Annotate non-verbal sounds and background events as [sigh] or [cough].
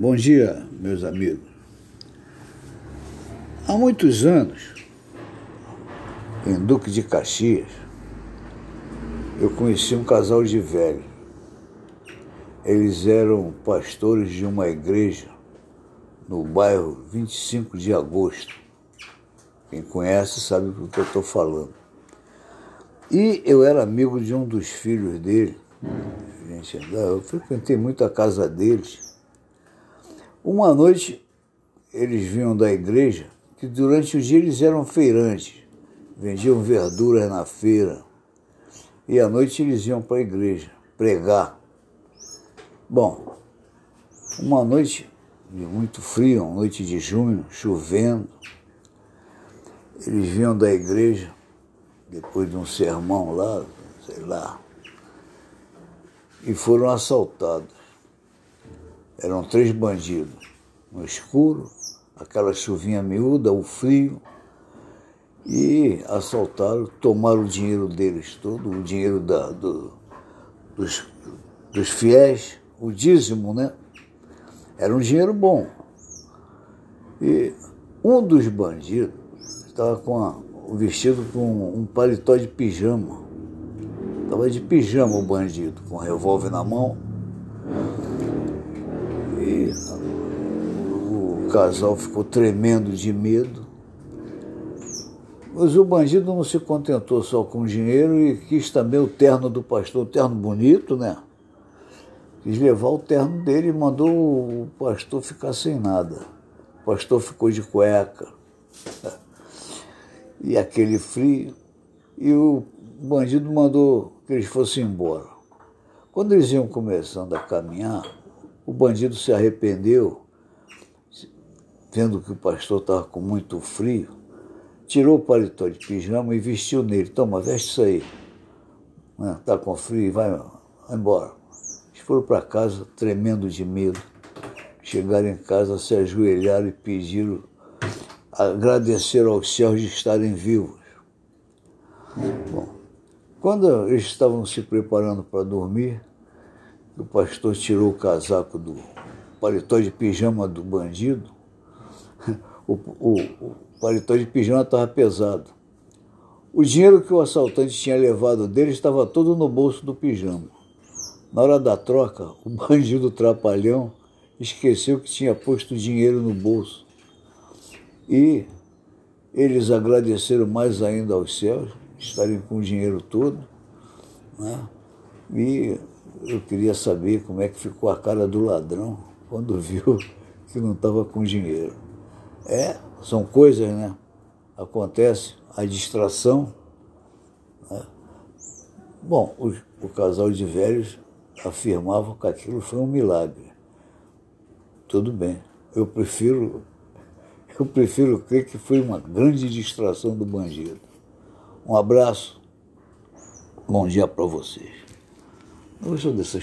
Bom dia, meus amigos. Há muitos anos, em Duque de Caxias, eu conheci um casal de velhos. Eles eram pastores de uma igreja no bairro 25 de agosto. Quem conhece sabe do que eu estou falando. E eu era amigo de um dos filhos dele. Gente, eu frequentei muito a casa deles. Uma noite, eles vinham da igreja, que durante o dia eles eram feirantes, vendiam verduras na feira, e à noite eles iam para a igreja pregar. Bom, uma noite de muito frio, uma noite de junho, chovendo, eles vinham da igreja, depois de um sermão lá, sei lá, e foram assaltados. Eram três bandidos, no escuro, aquela chuvinha miúda, o frio, e assaltaram, tomaram o dinheiro deles todo, o dinheiro da, do, dos, dos fiéis, o dízimo, né? Era um dinheiro bom. E um dos bandidos estava com a, o vestido com um paletó de pijama. Estava de pijama o bandido, com um revólver na mão o casal ficou tremendo de medo. Mas o bandido não se contentou só com o dinheiro e quis também o terno do pastor, o terno bonito, né? Quis levar o terno dele e mandou o pastor ficar sem nada. O pastor ficou de cueca. [laughs] E aquele frio. E o bandido mandou que eles fossem embora. Quando eles iam começando a caminhar, o bandido se arrependeu, vendo que o pastor estava com muito frio, tirou o paletó de pijama e vestiu nele. Toma, veste isso aí. Está né? com frio, vai, vai embora. Eles foram para casa tremendo de medo. Chegaram em casa, se ajoelharam e pediram, agradeceram aos céus de estarem vivos. Bom, quando eles estavam se preparando para dormir, o pastor tirou o casaco do paletó de pijama do bandido. O, o, o paletó de pijama estava pesado. O dinheiro que o assaltante tinha levado dele estava todo no bolso do pijama. Na hora da troca, o bandido trapalhão esqueceu que tinha posto dinheiro no bolso. E eles agradeceram mais ainda aos céus, estarem com o dinheiro todo, né? e eu queria saber como é que ficou a cara do ladrão quando viu [laughs] que não estava com dinheiro. É, são coisas, né? Acontece a distração. Né? Bom, o, o casal de velhos afirmava que aquilo foi um milagre. Tudo bem. Eu prefiro, [laughs] eu prefiro crer que foi uma grande distração do bandido. Um abraço. Bom dia para vocês. 美そうです